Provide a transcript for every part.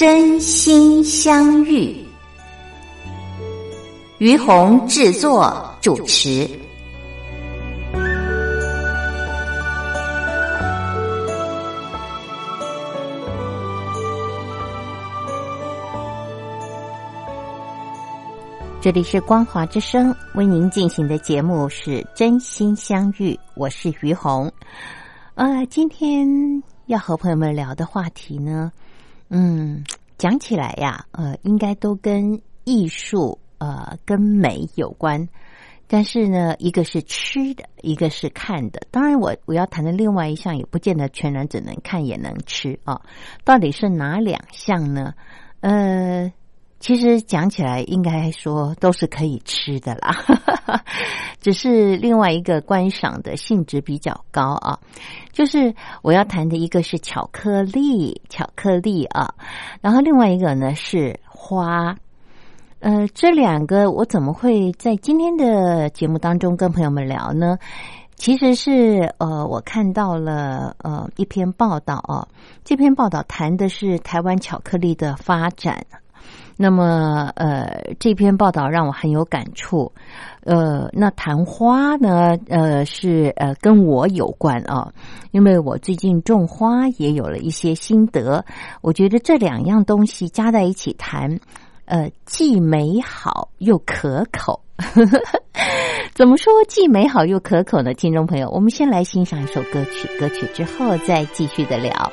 真心相遇，于红制作主持。这里是光华之声为您进行的节目是真心相遇，我是于红。呃，今天要和朋友们聊的话题呢。嗯，讲起来呀，呃，应该都跟艺术、呃，跟美有关。但是呢，一个是吃的，一个是看的。当然，我我要谈的另外一项，也不见得全然只能看也能吃啊。到底是哪两项呢？呃。其实讲起来，应该说都是可以吃的啦，只是另外一个观赏的性质比较高啊。就是我要谈的一个是巧克力，巧克力啊，然后另外一个呢是花。呃，这两个我怎么会在今天的节目当中跟朋友们聊呢？其实是呃，我看到了呃一篇报道啊，这篇报道谈的是台湾巧克力的发展。那么，呃，这篇报道让我很有感触。呃，那昙花呢？呃，是呃跟我有关啊，因为我最近种花也有了一些心得。我觉得这两样东西加在一起谈，呃，既美好又可口。怎么说既美好又可口呢？听众朋友，我们先来欣赏一首歌曲，歌曲之后再继续的聊。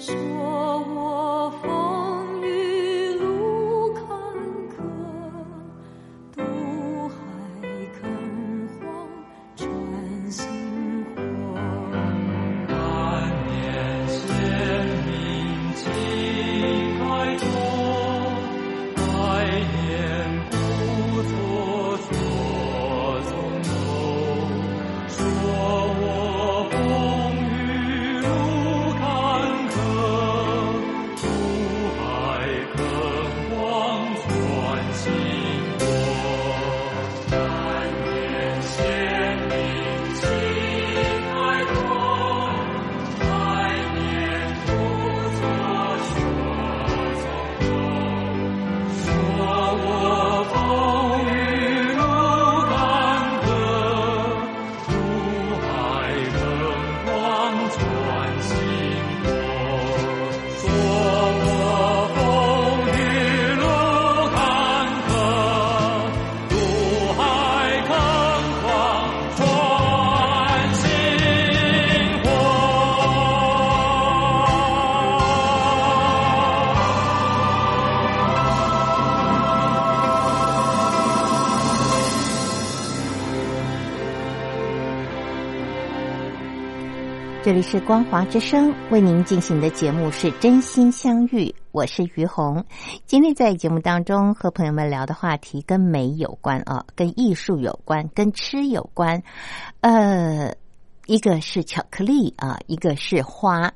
说我疯。这里是光华之声为您进行的节目是真心相遇，我是于红。今天在节目当中和朋友们聊的话题跟美有关啊，跟艺术有关，跟吃有关。呃，一个是巧克力啊，一个是花。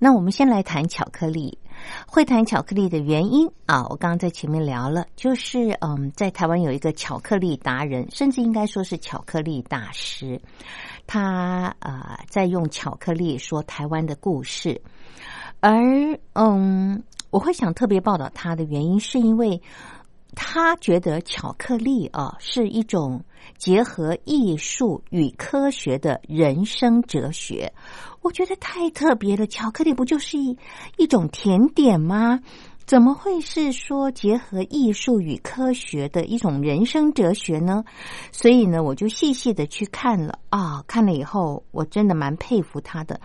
那我们先来谈巧克力。会谈巧克力的原因啊，我刚刚在前面聊了，就是嗯，在台湾有一个巧克力达人，甚至应该说是巧克力大师。他呃，在用巧克力说台湾的故事，而嗯，我会想特别报道他的原因，是因为他觉得巧克力啊是一种结合艺术与科学的人生哲学，我觉得太特别了。巧克力不就是一一种甜点吗？怎么会是说结合艺术与科学的一种人生哲学呢？所以呢，我就细细的去看了啊，看了以后，我真的蛮佩服他的。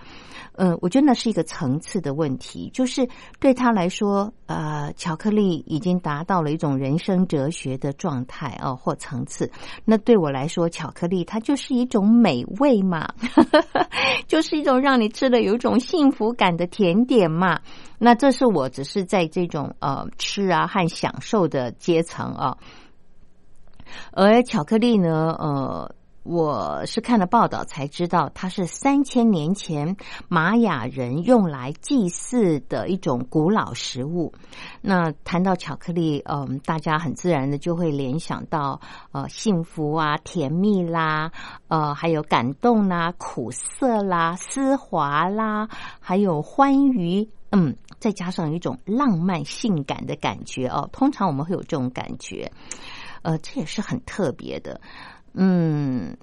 嗯，我觉得那是一个层次的问题，就是对他来说，呃，巧克力已经达到了一种人生哲学的状态哦，或层次。那对我来说，巧克力它就是一种美味嘛，就是一种让你吃了有一种幸福感的甜点嘛。那这是我只是在这种呃吃啊和享受的阶层啊，而巧克力呢，呃。我是看了报道才知道，它是三千年前玛雅人用来祭祀的一种古老食物。那谈到巧克力，嗯，大家很自然的就会联想到呃幸福啊、甜蜜啦，呃，还有感动啦、苦涩啦、丝滑啦，还有欢愉，嗯，再加上一种浪漫性感的感觉哦。通常我们会有这种感觉，呃，这也是很特别的。嗯，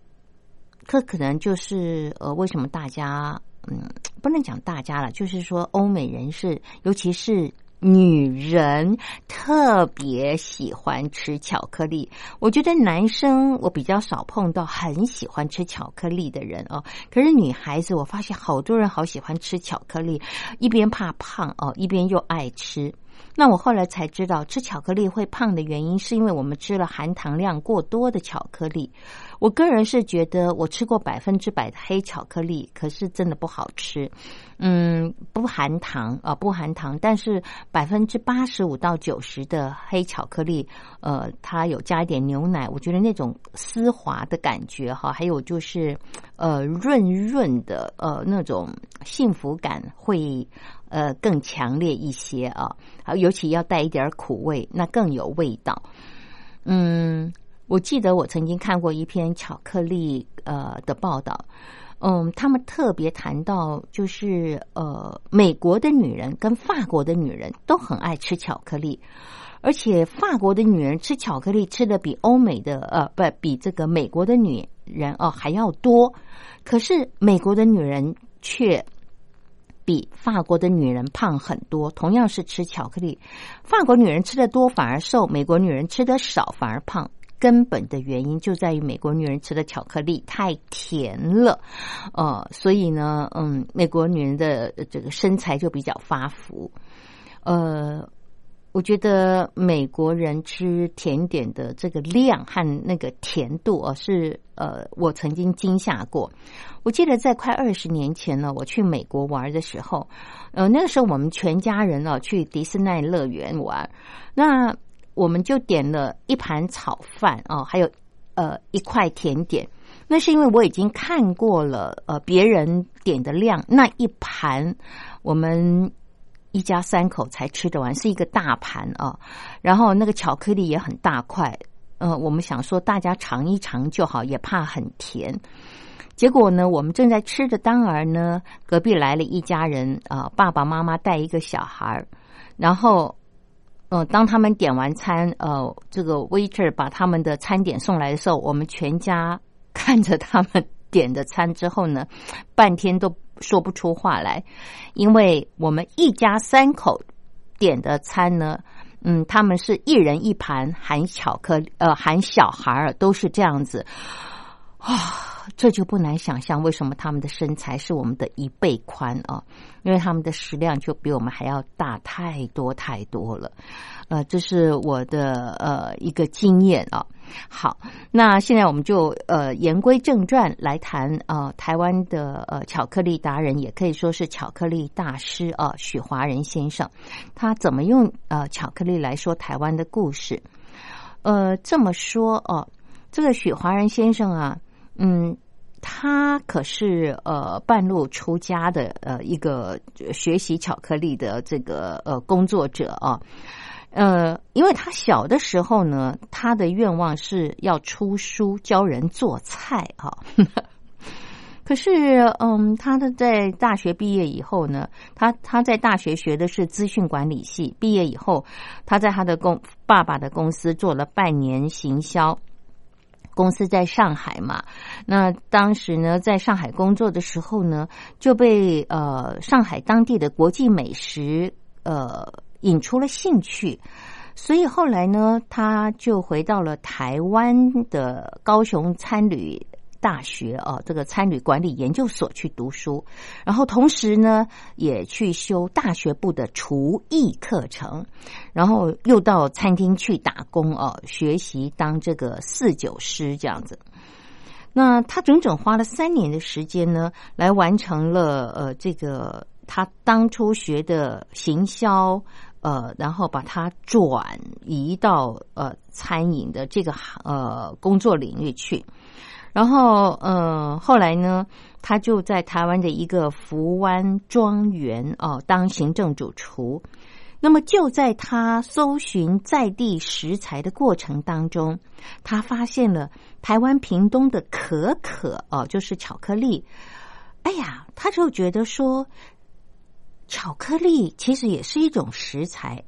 这可能就是呃，为什么大家嗯，不能讲大家了，就是说欧美人士，尤其是女人，特别喜欢吃巧克力。我觉得男生我比较少碰到很喜欢吃巧克力的人哦，可是女孩子，我发现好多人好喜欢吃巧克力，一边怕胖哦，一边又爱吃。那我后来才知道，吃巧克力会胖的原因，是因为我们吃了含糖量过多的巧克力。我个人是觉得，我吃过百分之百的黑巧克力，可是真的不好吃。嗯，不含糖啊，不含糖，但是百分之八十五到九十的黑巧克力，呃，它有加一点牛奶，我觉得那种丝滑的感觉哈，还有就是呃润润的呃那种幸福感会。呃，更强烈一些啊，好，尤其要带一点苦味，那更有味道。嗯，我记得我曾经看过一篇巧克力呃的报道，嗯，他们特别谈到，就是呃，美国的女人跟法国的女人都很爱吃巧克力，而且法国的女人吃巧克力吃的比欧美的呃不比这个美国的女人哦还要多，可是美国的女人却。比法国的女人胖很多，同样是吃巧克力，法国女人吃的多反而瘦，美国女人吃的少反而胖。根本的原因就在于美国女人吃的巧克力太甜了，呃，所以呢，嗯，美国女人的这个身材就比较发福，呃。我觉得美国人吃甜点的这个量和那个甜度啊，是呃，我曾经惊吓过。我记得在快二十年前呢，我去美国玩的时候，呃，那个时候我们全家人啊去迪士尼乐园玩，那我们就点了一盘炒饭啊，还有呃一块甜点。那是因为我已经看过了呃别人点的量，那一盘我们。一家三口才吃得完，是一个大盘啊。然后那个巧克力也很大块，呃，我们想说大家尝一尝就好，也怕很甜。结果呢，我们正在吃的当儿呢，隔壁来了一家人啊，爸爸妈妈带一个小孩儿。然后，呃，当他们点完餐，呃，这个 waiter 把他们的餐点送来的时候，我们全家看着他们点的餐之后呢，半天都。说不出话来，因为我们一家三口点的餐呢，嗯，他们是一人一盘含巧克力，呃，含小孩儿都是这样子啊。这就不难想象，为什么他们的身材是我们的一倍宽啊？因为他们的食量就比我们还要大太多太多了。呃，这是我的呃一个经验啊。好，那现在我们就呃言归正传来谈啊，台湾的呃巧克力达人，也可以说是巧克力大师啊，许华仁先生，他怎么用呃巧克力来说台湾的故事？呃，这么说哦，这个许华仁先生啊。嗯，他可是呃半路出家的呃一个学习巧克力的这个呃工作者啊，呃，因为他小的时候呢，他的愿望是要出书教人做菜啊。可是，嗯，他的在大学毕业以后呢，他他在大学学的是资讯管理系，毕业以后，他在他的公爸爸的公司做了半年行销。公司在上海嘛，那当时呢，在上海工作的时候呢，就被呃上海当地的国际美食呃引出了兴趣，所以后来呢，他就回到了台湾的高雄餐旅。大学哦，这个餐旅管理研究所去读书，然后同时呢，也去修大学部的厨艺课程，然后又到餐厅去打工哦，学习当这个四九师这样子。那他整整花了三年的时间呢，来完成了呃这个他当初学的行销，呃，然后把它转移到呃餐饮的这个呃工作领域去。然后，呃，后来呢，他就在台湾的一个福湾庄园哦当行政主厨。那么就在他搜寻在地食材的过程当中，他发现了台湾屏东的可可哦，就是巧克力。哎呀，他就觉得说，巧克力其实也是一种食材。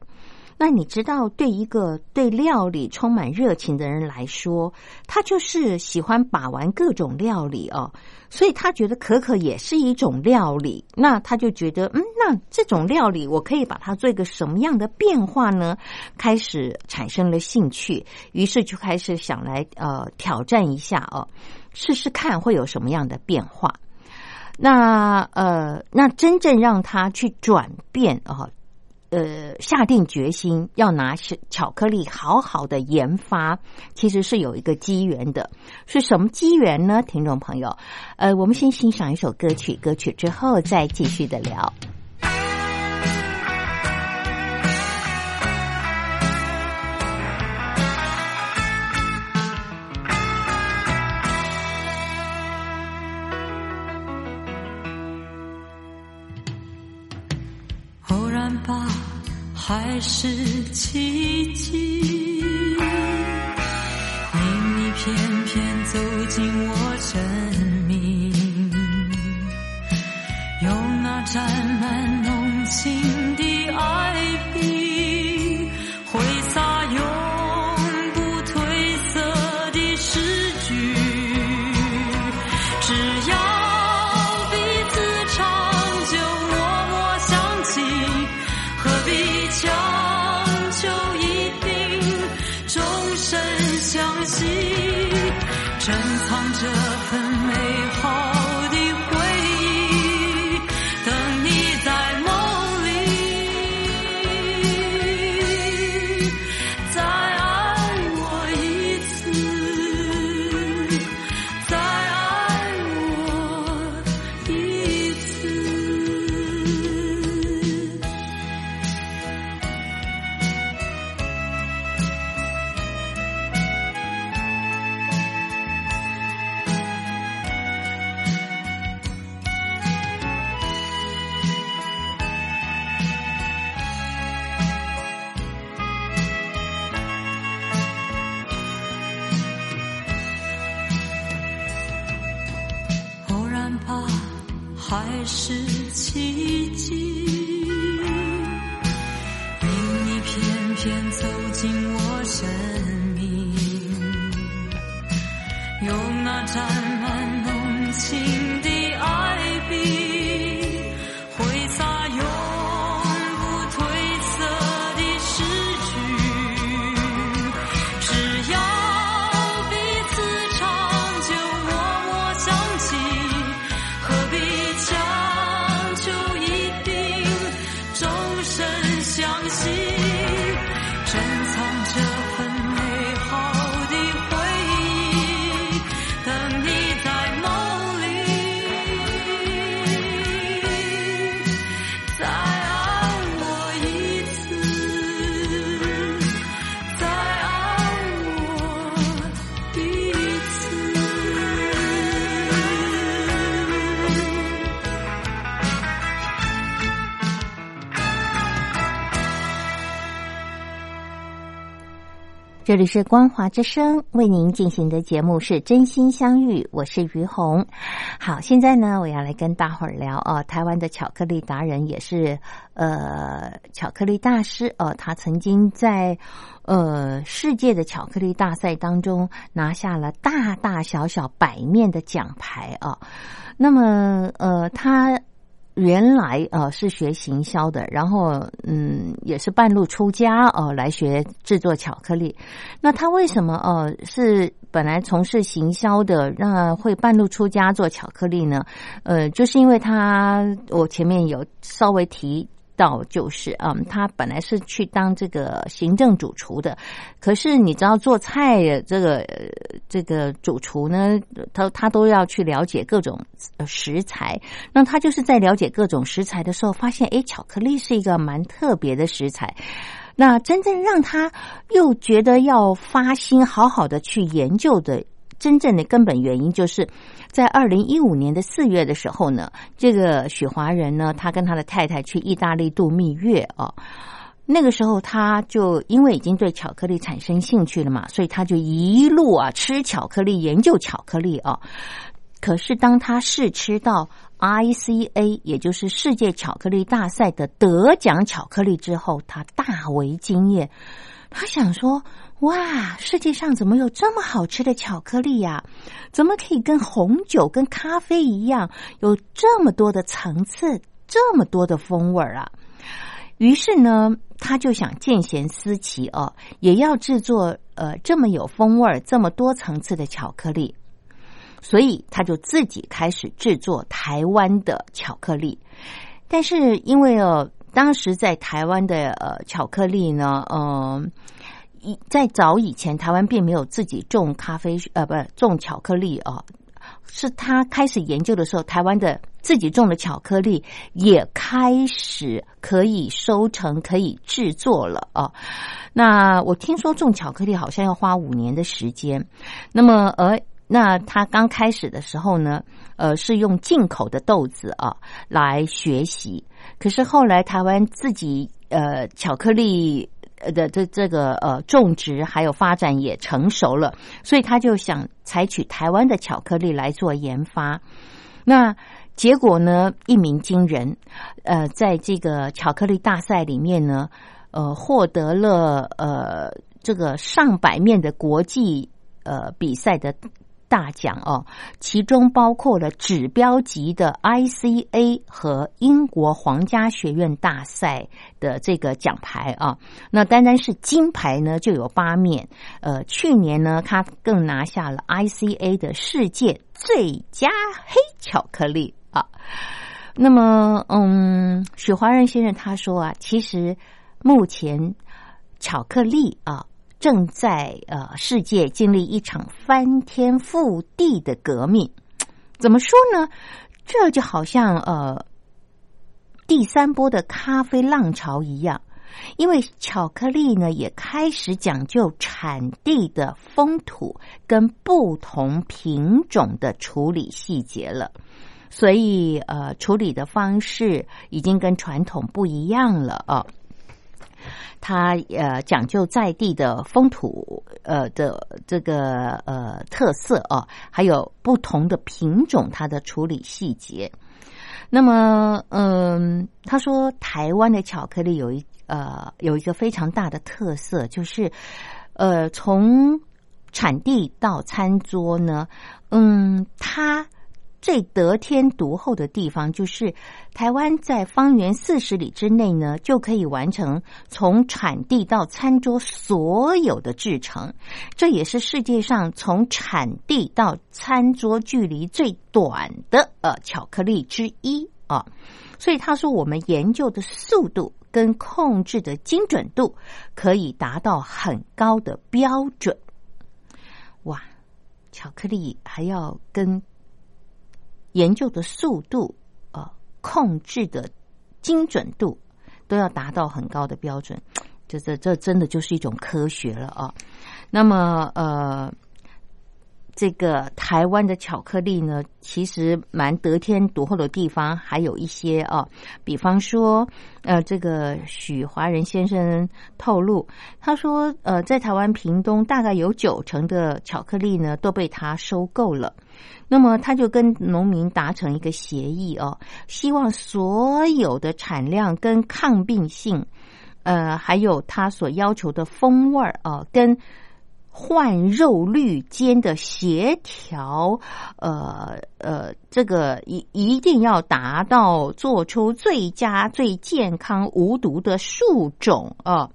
那你知道，对一个对料理充满热情的人来说，他就是喜欢把玩各种料理哦，所以他觉得可可也是一种料理。那他就觉得，嗯，那这种料理我可以把它做一个什么样的变化呢？开始产生了兴趣，于是就开始想来呃挑战一下哦，试试看会有什么样的变化。那呃，那真正让他去转变啊。呃，下定决心要拿巧克力好好的研发，其实是有一个机缘的。是什么机缘呢？听众朋友，呃，我们先欣赏一首歌曲，歌曲之后再继续的聊。还是奇迹，因你偏偏走进我生命，用那沾满浓情深相惜，珍藏这份美这里是光华之声为您进行的节目是真心相遇，我是于红。好，现在呢，我要来跟大伙儿聊哦，台湾的巧克力达人也是呃巧克力大师哦，他曾经在呃世界的巧克力大赛当中拿下了大大小小百面的奖牌啊。那么呃他。原来呃是学行销的，然后嗯也是半路出家哦来学制作巧克力。那他为什么呃是本来从事行销的，那会半路出家做巧克力呢？呃，就是因为他我前面有稍微提。到就是，嗯，他本来是去当这个行政主厨的，可是你知道做菜这个这个主厨呢，他他都要去了解各种食材。那他就是在了解各种食材的时候，发现哎，巧克力是一个蛮特别的食材。那真正让他又觉得要发心好好的去研究的。真正的根本原因就是在二零一五年的四月的时候呢，这个许华人呢，他跟他的太太去意大利度蜜月啊。那个时候他就因为已经对巧克力产生兴趣了嘛，所以他就一路啊吃巧克力，研究巧克力啊。可是当他试吃到 ICA，也就是世界巧克力大赛的得奖巧克力之后，他大为惊艳。他想说。哇，世界上怎么有这么好吃的巧克力呀？怎么可以跟红酒、跟咖啡一样，有这么多的层次，这么多的风味啊？于是呢，他就想见贤思齐哦，也要制作呃这么有风味、这么多层次的巧克力。所以他就自己开始制作台湾的巧克力。但是因为哦，当时在台湾的呃巧克力呢，嗯。在早以前，台湾并没有自己种咖啡，呃，不是种巧克力啊。是他开始研究的时候，台湾的自己种的巧克力也开始可以收成、可以制作了啊。那我听说种巧克力好像要花五年的时间。那么，而那他刚开始的时候呢，呃，是用进口的豆子啊来学习。可是后来台湾自己呃巧克力。的这这个呃种植还有发展也成熟了，所以他就想采取台湾的巧克力来做研发。那结果呢一鸣惊人，呃，在这个巧克力大赛里面呢，呃，获得了呃这个上百面的国际呃比赛的。大奖哦，其中包括了指标级的 ICA 和英国皇家学院大赛的这个奖牌啊。那单单是金牌呢就有八面。呃，去年呢，他更拿下了 ICA 的世界最佳黑巧克力啊。那么，嗯，许华仁先生他说啊，其实目前巧克力啊。正在呃，世界经历一场翻天覆地的革命。怎么说呢？这就好像呃，第三波的咖啡浪潮一样，因为巧克力呢也开始讲究产地的风土跟不同品种的处理细节了，所以呃，处理的方式已经跟传统不一样了啊。它呃讲究在地的风土呃的这个呃特色哦，还有不同的品种它的处理细节。那么嗯，他说台湾的巧克力有一呃有一个非常大的特色，就是呃从产地到餐桌呢，嗯，它。最得天独厚的地方，就是台湾在方圆四十里之内呢，就可以完成从产地到餐桌所有的制成。这也是世界上从产地到餐桌距离最短的呃巧克力之一啊。所以他说，我们研究的速度跟控制的精准度可以达到很高的标准。哇，巧克力还要跟。研究的速度，啊，控制的精准度都要达到很高的标准，这这这真的就是一种科学了啊。那么，呃，这个台湾的巧克力呢，其实蛮得天独厚的地方还有一些啊，比方说，呃，这个许华仁先生透露，他说，呃，在台湾屏东大概有九成的巧克力呢都被他收购了，那么他就跟农民达成一个协议哦，希望所有的产量跟抗病性，呃，还有他所要求的风味儿啊，跟换肉率间的协调，呃呃，这个一一定要达到做出最佳、最健康、无毒的树种啊！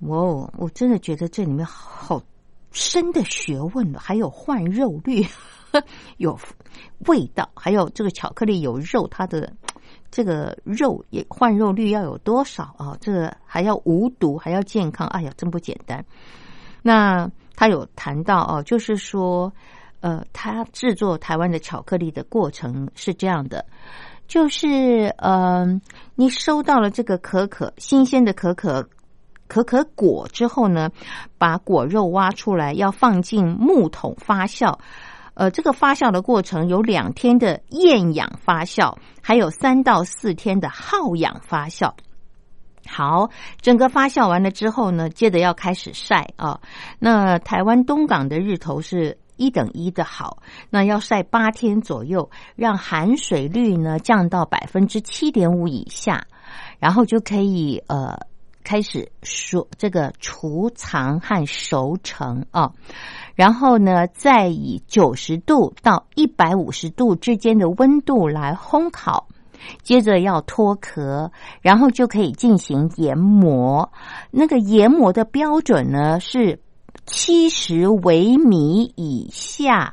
哦，我真的觉得这里面好深的学问了，还有换肉率，有味道，还有这个巧克力有肉，它的这个肉也换肉率要有多少啊？这个还要无毒，还要健康，哎呀，真不简单。那他有谈到哦，就是说，呃，他制作台湾的巧克力的过程是这样的，就是呃，你收到了这个可可新鲜的可可可可果之后呢，把果肉挖出来，要放进木桶发酵。呃，这个发酵的过程有两天的厌氧发酵，还有三到四天的耗氧发酵。好，整个发酵完了之后呢，接着要开始晒啊。那台湾东港的日头是一等一的好，那要晒八天左右，让含水率呢降到百分之七点五以下，然后就可以呃开始说这个储藏和熟成啊。然后呢，再以九十度到一百五十度之间的温度来烘烤。接着要脱壳，然后就可以进行研磨。那个研磨的标准呢是七十微米以下。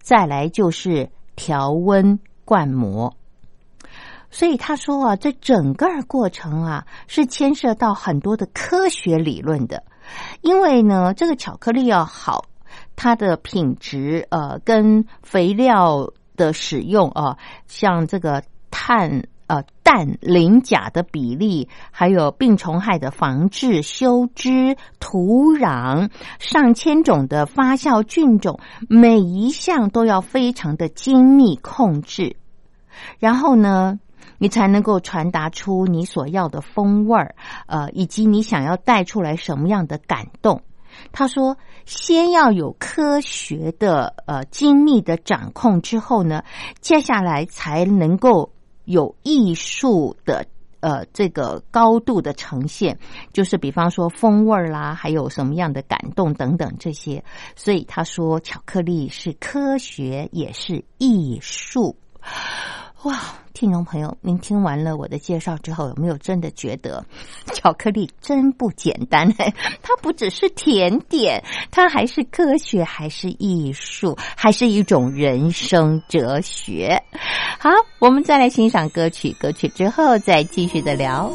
再来就是调温灌模。所以他说啊，这整个过程啊是牵涉到很多的科学理论的。因为呢，这个巧克力要好，它的品质呃跟肥料的使用啊，像这个。碳呃氮磷钾的比例，还有病虫害的防治、修枝、土壤上千种的发酵菌种，每一项都要非常的精密控制，然后呢，你才能够传达出你所要的风味儿，呃，以及你想要带出来什么样的感动。他说：“先要有科学的呃精密的掌控之后呢，接下来才能够。”有艺术的呃这个高度的呈现，就是比方说风味啦，还有什么样的感动等等这些。所以他说，巧克力是科学，也是艺术。哇，听众朋友，您听完了我的介绍之后，有没有真的觉得 巧克力真不简单？它不只是甜点，它还是科学，还是艺术，还是一种人生哲学。好，我们再来欣赏歌曲，歌曲之后再继续的聊。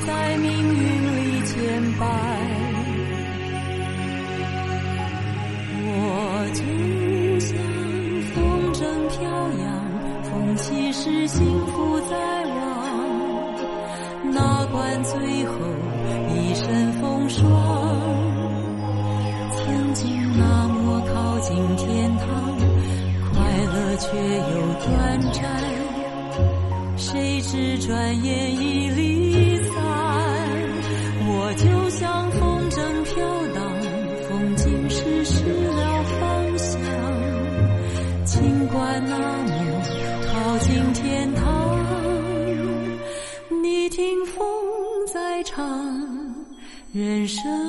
在命运里牵绊我就像风筝飘扬风起时幸福在望哪管最后一身风霜曾经那么靠近天堂快乐却又短暂谁知转眼已人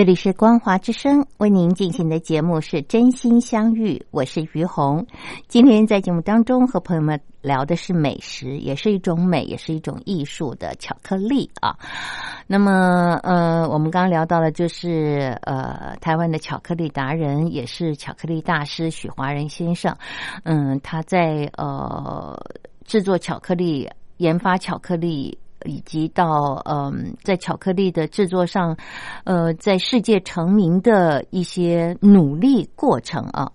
这里是光华之声为您进行的节目是真心相遇，我是于红。今天在节目当中和朋友们聊的是美食，也是一种美，也是一种艺术的巧克力啊。那么，呃，我们刚刚聊到了，就是呃，台湾的巧克力达人，也是巧克力大师许华仁先生。嗯，他在呃制作巧克力、研发巧克力。以及到嗯，在巧克力的制作上，呃，在世界成名的一些努力过程啊，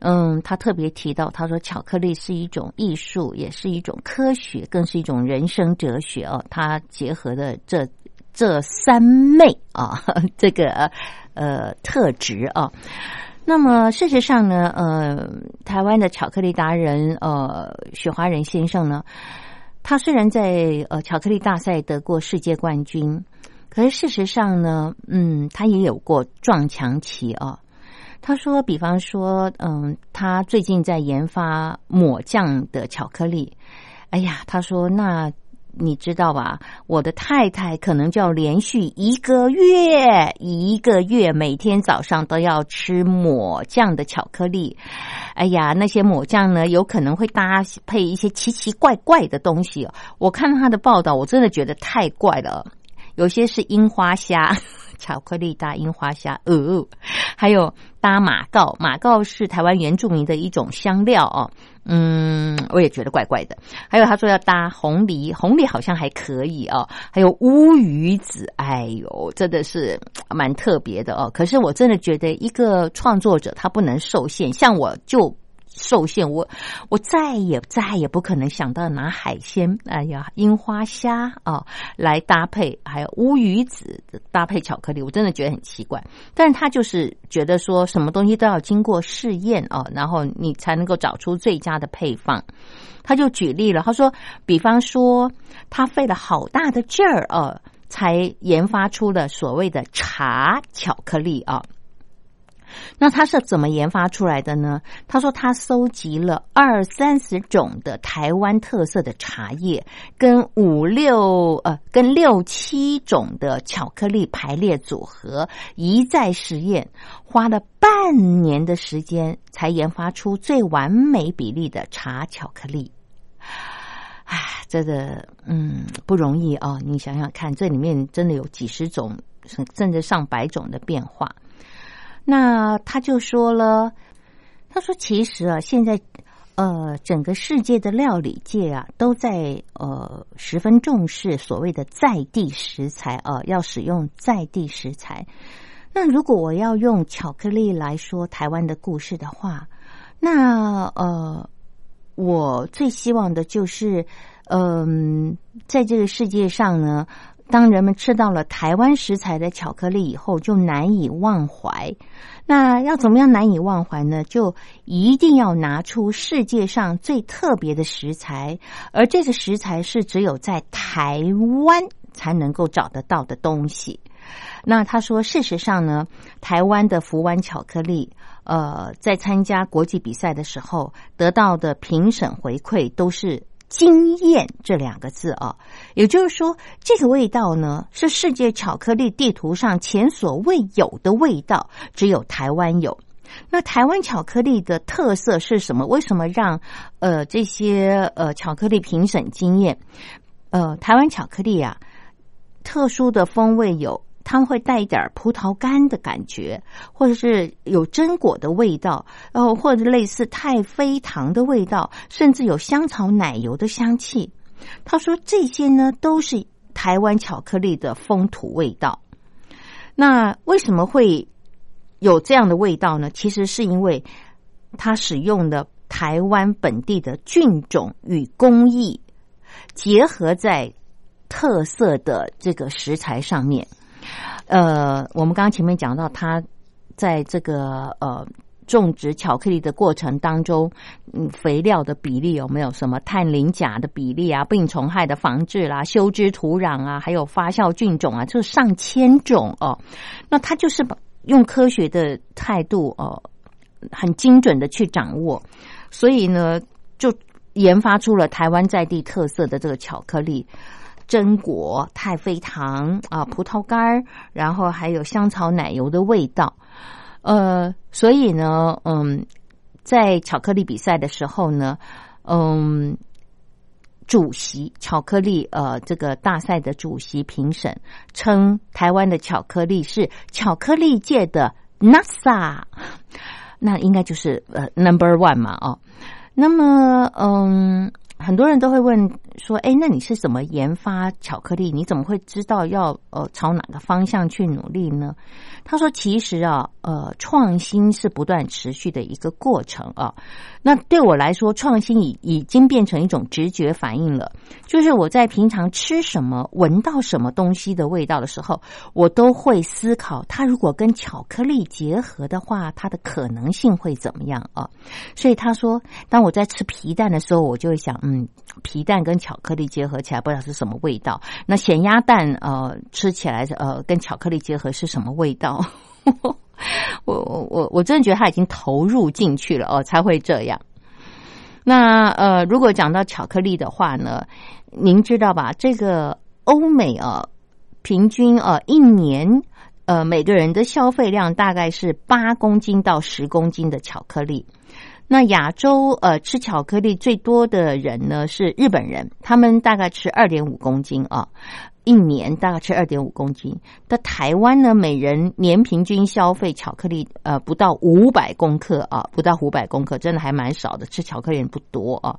嗯，他特别提到，他说巧克力是一种艺术，也是一种科学，更是一种人生哲学哦。他结合的这这三昧啊，这个呃特质啊。那么事实上呢，呃，台湾的巧克力达人呃雪华仁先生呢。他虽然在呃巧克力大赛得过世界冠军，可是事实上呢，嗯，他也有过撞墙期啊。他说，比方说，嗯，他最近在研发抹酱的巧克力。哎呀，他说那。你知道吧？我的太太可能就要连续一个月，一个月每天早上都要吃抹酱的巧克力。哎呀，那些抹酱呢，有可能会搭配一些奇奇怪怪的东西。我看他的报道，我真的觉得太怪了。有些是樱花虾，巧克力搭樱花虾，呃，还有搭马告，马告是台湾原住民的一种香料哦。嗯，我也觉得怪怪的。还有他说要搭红梨，红梨好像还可以哦。还有乌鱼子，哎呦，真的是蛮特别的哦。可是我真的觉得一个创作者他不能受限，像我就。受限，我我再也再也不可能想到拿海鲜，哎呀，樱花虾啊来搭配，还有乌鱼子搭配巧克力，我真的觉得很奇怪。但是他就是觉得说什么东西都要经过试验啊，然后你才能够找出最佳的配方。他就举例了，他说，比方说他费了好大的劲儿哦，才研发出了所谓的茶巧克力啊。那他是怎么研发出来的呢？他说他搜集了二三十种的台湾特色的茶叶，跟五六呃跟六七种的巧克力排列组合，一再实验，花了半年的时间才研发出最完美比例的茶巧克力。唉，真的嗯不容易啊！你想想看，这里面真的有几十种甚至上百种的变化。那他就说了，他说：“其实啊，现在呃，整个世界的料理界啊，都在呃十分重视所谓的在地食材啊，要使用在地食材。那如果我要用巧克力来说台湾的故事的话，那呃，我最希望的就是，嗯，在这个世界上呢。”当人们吃到了台湾食材的巧克力以后，就难以忘怀。那要怎么样难以忘怀呢？就一定要拿出世界上最特别的食材，而这个食材是只有在台湾才能够找得到的东西。那他说，事实上呢，台湾的福湾巧克力，呃，在参加国际比赛的时候得到的评审回馈都是。惊艳这两个字啊，也就是说，这个味道呢是世界巧克力地图上前所未有的味道，只有台湾有。那台湾巧克力的特色是什么？为什么让呃这些呃巧克力评审惊艳？呃，台湾巧克力啊，特殊的风味有。它会带一点葡萄干的感觉，或者是有榛果的味道，然后或者类似太妃糖的味道，甚至有香草奶油的香气。他说这些呢都是台湾巧克力的风土味道。那为什么会有这样的味道呢？其实是因为它使用的台湾本地的菌种与工艺结合在特色的这个食材上面。呃，我们刚刚前面讲到，它在这个呃种植巧克力的过程当中，嗯，肥料的比例有没有什么碳磷钾的比例啊，病虫害的防治啦，修枝土壤啊，还有发酵菌种啊，就上千种哦。那它就是把用科学的态度哦，很精准的去掌握，所以呢，就研发出了台湾在地特色的这个巧克力。榛果、太妃糖啊，葡萄干然后还有香草奶油的味道。呃，所以呢，嗯，在巧克力比赛的时候呢，嗯，主席巧克力呃这个大赛的主席评审称台湾的巧克力是巧克力界的 NASA，那应该就是呃 Number One 嘛哦。那么嗯。很多人都会问说：“哎，那你是怎么研发巧克力？你怎么会知道要呃朝哪个方向去努力呢？”他说：“其实啊，呃，创新是不断持续的一个过程啊。那对我来说，创新已已经变成一种直觉反应了。就是我在平常吃什么、闻到什么东西的味道的时候，我都会思考，它如果跟巧克力结合的话，它的可能性会怎么样啊？所以他说，当我在吃皮蛋的时候，我就会想，”嗯，皮蛋跟巧克力结合起来，不知道是什么味道。那咸鸭蛋呃，吃起来呃，跟巧克力结合是什么味道？我我我真的觉得他已经投入进去了哦，才会这样。那呃，如果讲到巧克力的话呢，您知道吧？这个欧美啊，平均啊一年呃每个人的消费量大概是八公斤到十公斤的巧克力。那亚洲呃吃巧克力最多的人呢是日本人，他们大概吃二点五公斤啊，一年大概吃二点五公斤。但台湾呢，每人年平均消费巧克力呃不到五百公克啊，不到五百公克，真的还蛮少的，吃巧克力人不多啊。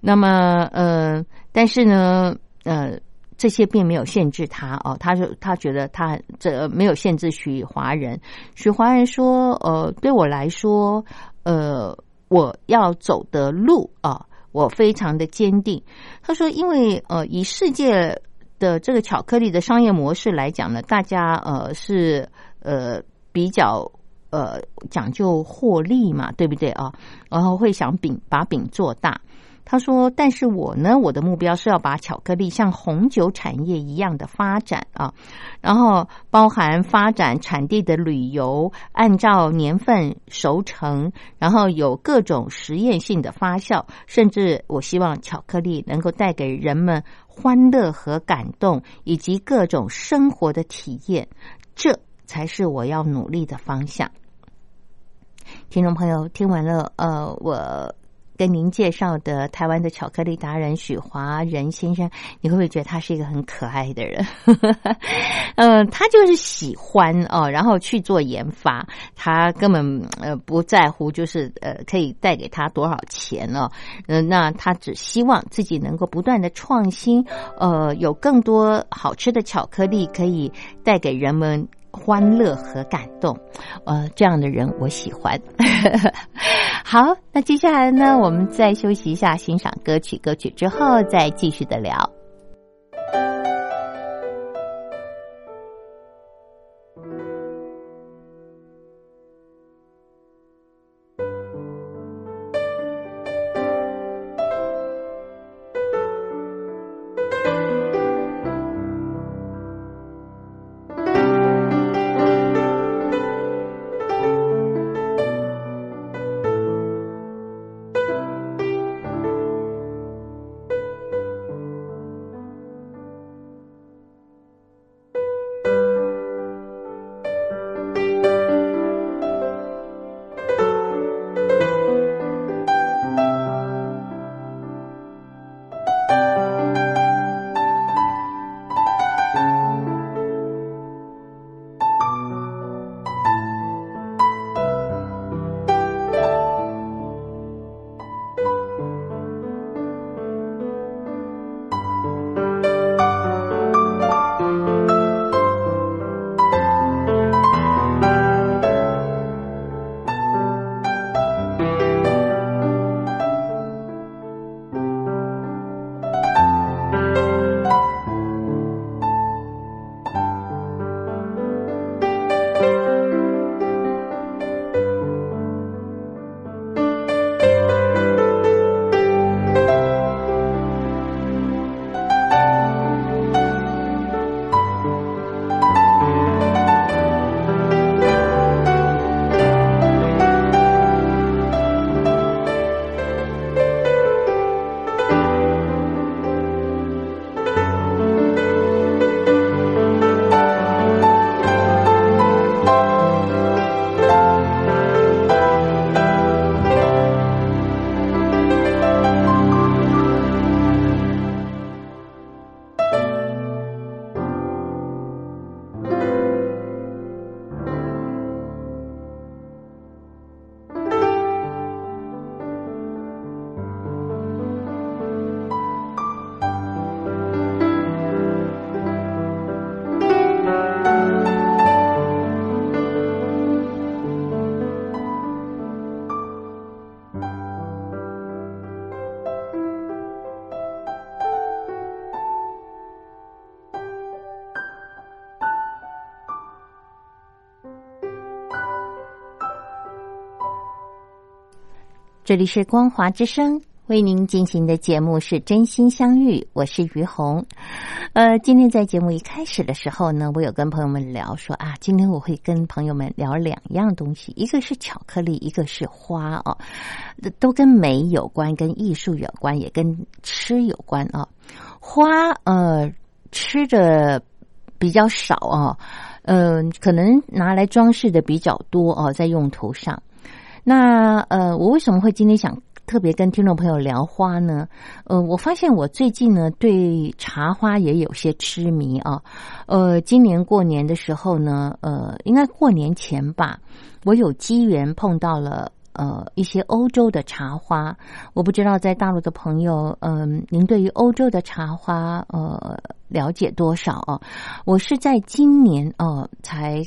那么呃，但是呢呃这些并没有限制他哦，他说他觉得他这没有限制许华人，许华人说呃对我来说呃。我要走的路啊，我非常的坚定。他说，因为呃，以世界的这个巧克力的商业模式来讲呢，大家呃是呃比较呃讲究获利嘛，对不对啊？然后会想饼把饼做大。他说：“但是我呢，我的目标是要把巧克力像红酒产业一样的发展啊，然后包含发展产地的旅游，按照年份熟成，然后有各种实验性的发酵，甚至我希望巧克力能够带给人们欢乐和感动，以及各种生活的体验，这才是我要努力的方向。”听众朋友，听完了，呃，我跟您介绍的台湾的巧克力达人许华仁先生，你会不会觉得他是一个很可爱的人？嗯，他就是喜欢哦，然后去做研发，他根本呃不在乎，就是呃可以带给他多少钱哦，嗯，那他只希望自己能够不断的创新，呃，有更多好吃的巧克力可以带给人们。欢乐和感动，呃，这样的人我喜欢。好，那接下来呢，我们再休息一下，欣赏歌曲，歌曲之后再继续的聊。这里是光华之声为您进行的节目是真心相遇，我是于红。呃，今天在节目一开始的时候呢，我有跟朋友们聊说啊，今天我会跟朋友们聊两样东西，一个是巧克力，一个是花啊，都跟美有关，跟艺术有关，也跟吃有关啊。花呃吃的比较少啊，嗯，可能拿来装饰的比较多哦，在用途上。那呃，我为什么会今天想特别跟听众朋友聊花呢？呃，我发现我最近呢对茶花也有些痴迷啊。呃，今年过年的时候呢，呃，应该过年前吧，我有机缘碰到了呃一些欧洲的茶花。我不知道在大陆的朋友，嗯，您对于欧洲的茶花呃了解多少啊？我是在今年呃才。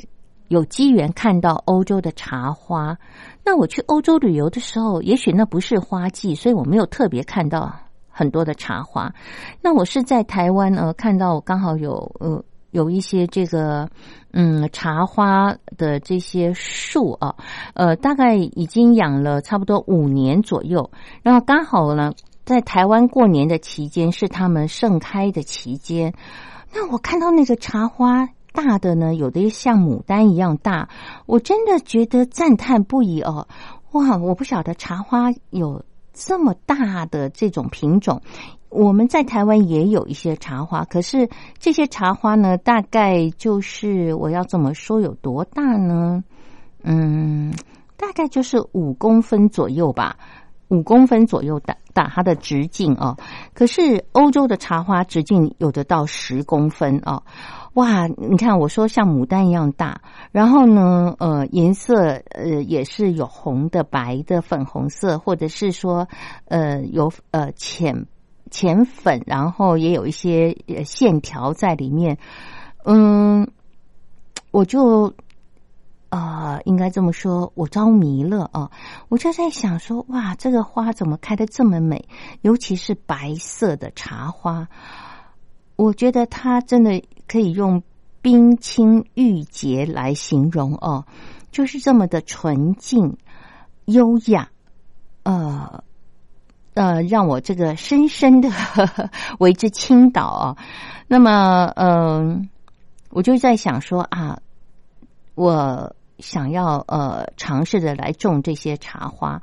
有机缘看到欧洲的茶花，那我去欧洲旅游的时候，也许那不是花季，所以我没有特别看到很多的茶花。那我是在台湾呃看到刚好有呃有一些这个嗯茶花的这些树啊，呃大概已经养了差不多五年左右，然后刚好呢在台湾过年的期间是他们盛开的期间。那我看到那个茶花大的呢，有的像牡丹一样大，我真的觉得赞叹不已哦！哇，我不晓得茶花有这么大的这种品种。我们在台湾也有一些茶花，可是这些茶花呢，大概就是我要怎么说有多大呢？嗯，大概就是五公分左右吧，五公分左右大打它的直径哦。可是欧洲的茶花直径有的到十公分哦。哇，你看我说像牡丹一样大，然后呢，呃，颜色呃也是有红的、白的、粉红色，或者是说呃有呃浅。浅粉，然后也有一些线条在里面。嗯，我就啊，应该这么说，我着迷了啊！我就在想说，哇，这个花怎么开的这么美？尤其是白色的茶花，我觉得它真的可以用冰清玉洁来形容哦，就是这么的纯净、优雅，呃。呃，让我这个深深的 为之倾倒啊。那么，嗯，我就在想说啊，我想要呃尝试着来种这些茶花，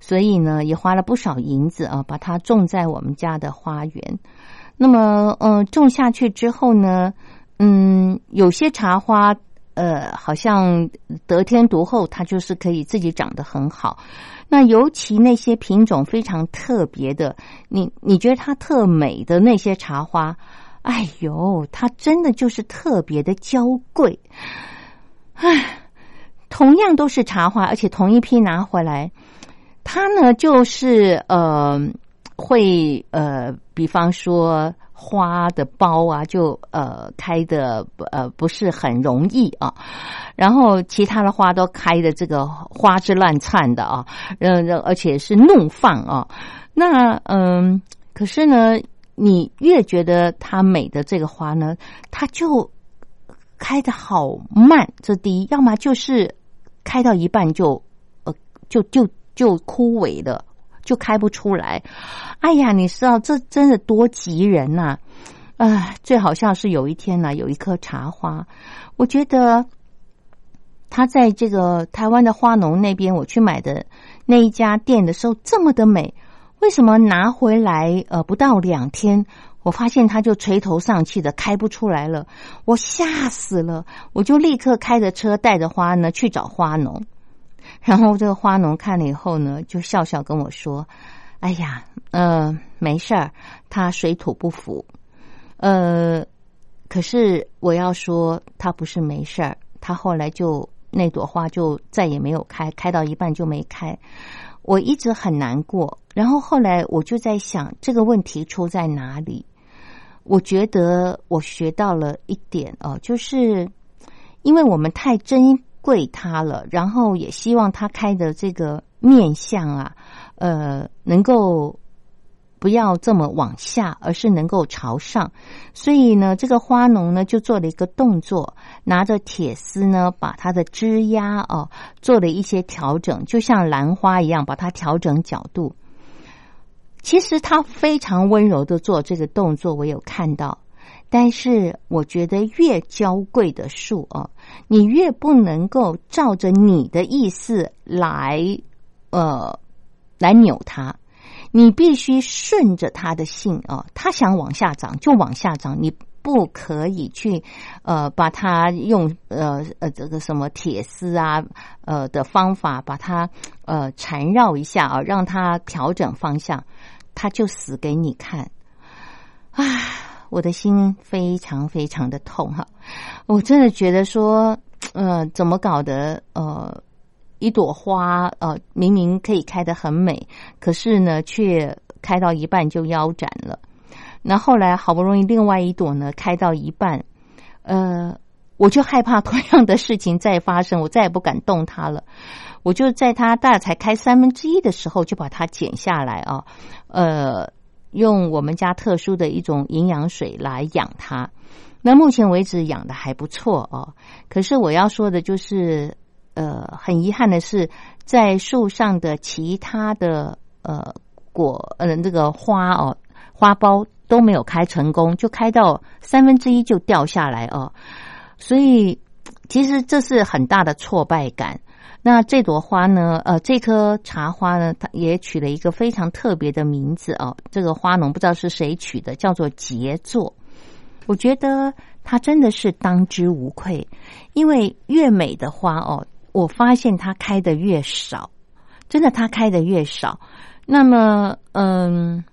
所以呢，也花了不少银子啊，把它种在我们家的花园。那么，嗯，种下去之后呢，嗯，有些茶花呃，好像得天独厚，它就是可以自己长得很好。那尤其那些品种非常特别的，你你觉得它特美的那些茶花，哎呦，它真的就是特别的娇贵。唉，同样都是茶花，而且同一批拿回来，它呢就是呃会呃，比方说。花的苞啊，就呃开的呃不是很容易啊，然后其他的花都开的这个花枝乱颤的啊，呃而且是怒放啊。那嗯，可是呢，你越觉得它美的这个花呢，它就开的好慢。这第一，要么就是开到一半就呃就就就枯萎了。就开不出来，哎呀，你知道这真的多急人呐！啊，最好像是有一天呢，有一棵茶花，我觉得他在这个台湾的花农那边，我去买的那一家店的时候这么的美，为什么拿回来呃不到两天，我发现它就垂头丧气的开不出来了，我吓死了，我就立刻开着车带着花呢去找花农。然后这个花农看了以后呢，就笑笑跟我说：“哎呀，呃，没事儿，他水土不服。呃，可是我要说，他不是没事儿，他后来就那朵花就再也没有开，开到一半就没开。我一直很难过。然后后来我就在想，这个问题出在哪里？我觉得我学到了一点哦，就是因为我们太珍。”贵他了，然后也希望他开的这个面相啊，呃，能够不要这么往下，而是能够朝上。所以呢，这个花农呢就做了一个动作，拿着铁丝呢，把它的枝丫哦做了一些调整，就像兰花一样，把它调整角度。其实他非常温柔的做这个动作，我有看到。但是我觉得越娇贵的树啊，你越不能够照着你的意思来，呃，来扭它。你必须顺着它的性啊，它想往下长就往下长，你不可以去呃把它用呃呃这个什么铁丝啊呃的方法把它呃缠绕一下啊，让它调整方向，它就死给你看，唉。我的心非常非常的痛哈，我真的觉得说，呃，怎么搞的？呃，一朵花，呃，明明可以开得很美，可是呢，却开到一半就腰斩了。那后来好不容易另外一朵呢，开到一半，呃，我就害怕同样的事情再发生，我再也不敢动它了。我就在它大才开三分之一的时候，就把它剪下来啊，呃。用我们家特殊的一种营养水来养它，那目前为止养的还不错哦。可是我要说的就是，呃，很遗憾的是，在树上的其他的呃果，呃，这个花哦，花苞都没有开成功，就开到三分之一就掉下来哦，所以其实这是很大的挫败感。那这朵花呢？呃，这棵茶花呢，它也取了一个非常特别的名字哦。这个花农不知道是谁取的，叫做杰作。我觉得它真的是当之无愧，因为越美的花哦，我发现它开的越少，真的它开的越少。那么，嗯，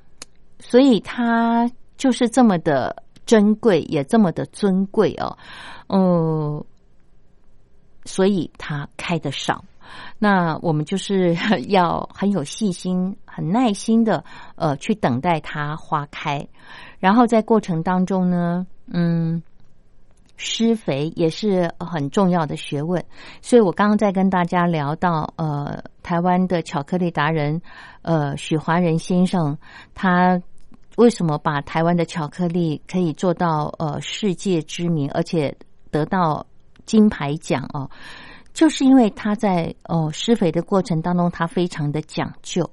所以它就是这么的珍贵，也这么的尊贵哦。嗯。所以它开的少，那我们就是 要很有细心、很耐心的呃去等待它花开，然后在过程当中呢，嗯，施肥也是很重要的学问。所以我刚刚在跟大家聊到呃台湾的巧克力达人呃许华仁先生，他为什么把台湾的巧克力可以做到呃世界知名，而且得到。金牌奖哦，就是因为他在哦施肥的过程当中，他非常的讲究。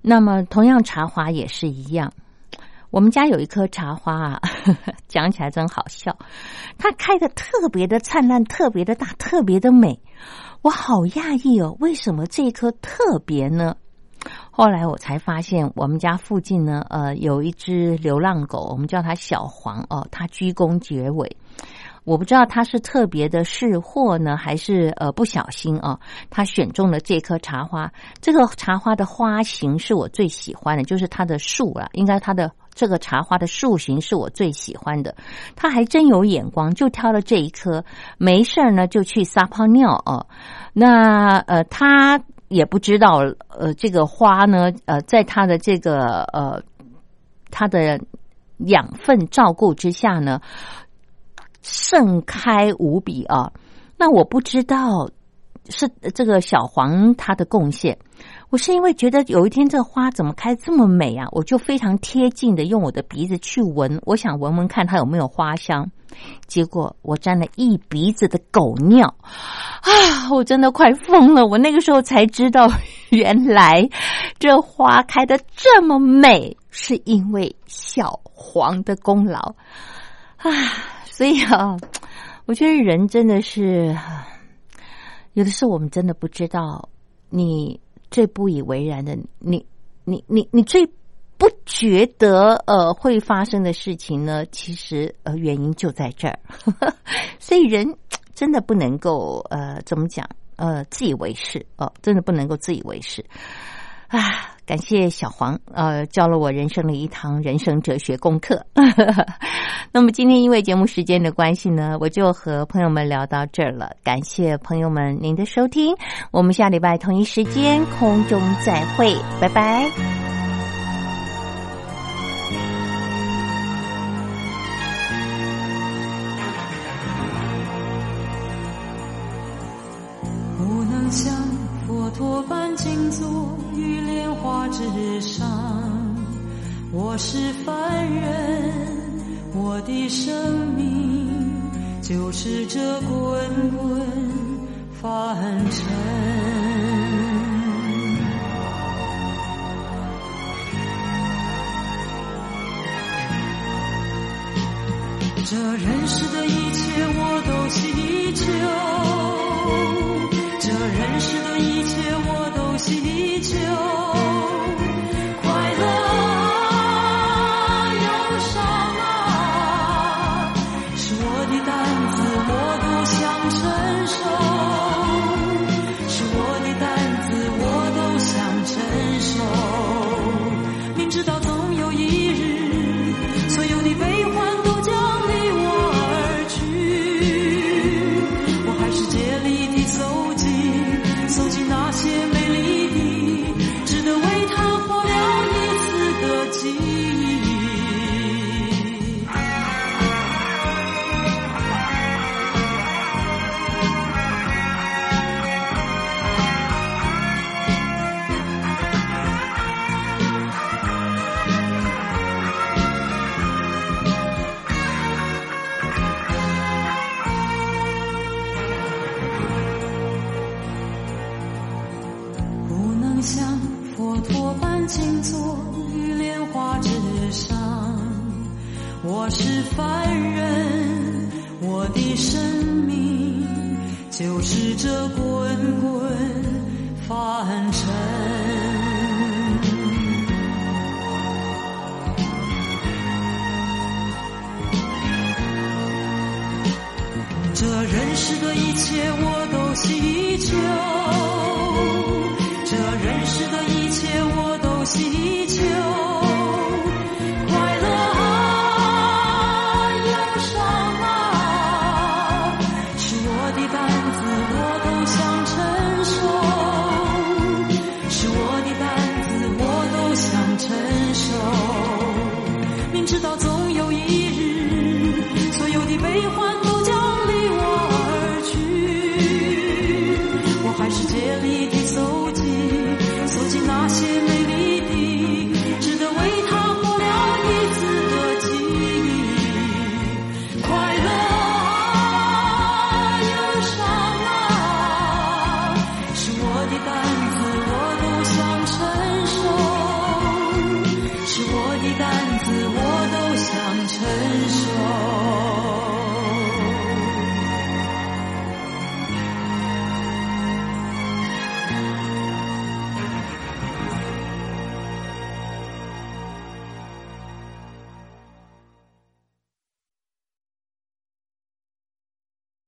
那么，同样茶花也是一样。我们家有一棵茶花啊，讲起来真好笑，它开的特别的灿烂，特别的大，特别的美。我好讶异哦，为什么这一棵特别呢？后来我才发现，我们家附近呢，呃，有一只流浪狗，我们叫它小黄哦，它鞠躬结尾。我不知道他是特别的试货呢，还是呃不小心啊，他选中了这棵茶花。这个茶花的花型是我最喜欢的，就是它的树啊，应该它的这个茶花的树形是我最喜欢的。他还真有眼光，就挑了这一棵，没事儿呢就去撒泡尿哦。那呃，他也不知道呃，这个花呢呃，在他的这个呃他的养分照顾之下呢。盛开无比啊！那我不知道是这个小黄它的贡献，我是因为觉得有一天这花怎么开这么美啊，我就非常贴近的用我的鼻子去闻，我想闻闻看它有没有花香。结果我沾了一鼻子的狗尿啊！我真的快疯了！我那个时候才知道，原来这花开的这么美，是因为小黄的功劳啊！所以啊，我觉得人真的是有的时候，我们真的不知道，你最不以为然的，你你你你最不觉得呃会发生的事情呢？其实呃原因就在这儿。所以人真的不能够呃怎么讲呃自以为是哦，真的不能够自以为是啊。感谢小黄，呃，教了我人生的一堂人生哲学功课。那么今天因为节目时间的关系呢，我就和朋友们聊到这儿了。感谢朋友们您的收听，我们下礼拜同一时间空中再会，拜拜。静坐。于莲花之上，我是凡人，我的生命就是这滚滚凡尘。这人世的一切我都祈求，我是凡人，我的生命就是这滚滚凡尘。这人世的一切，我都祈求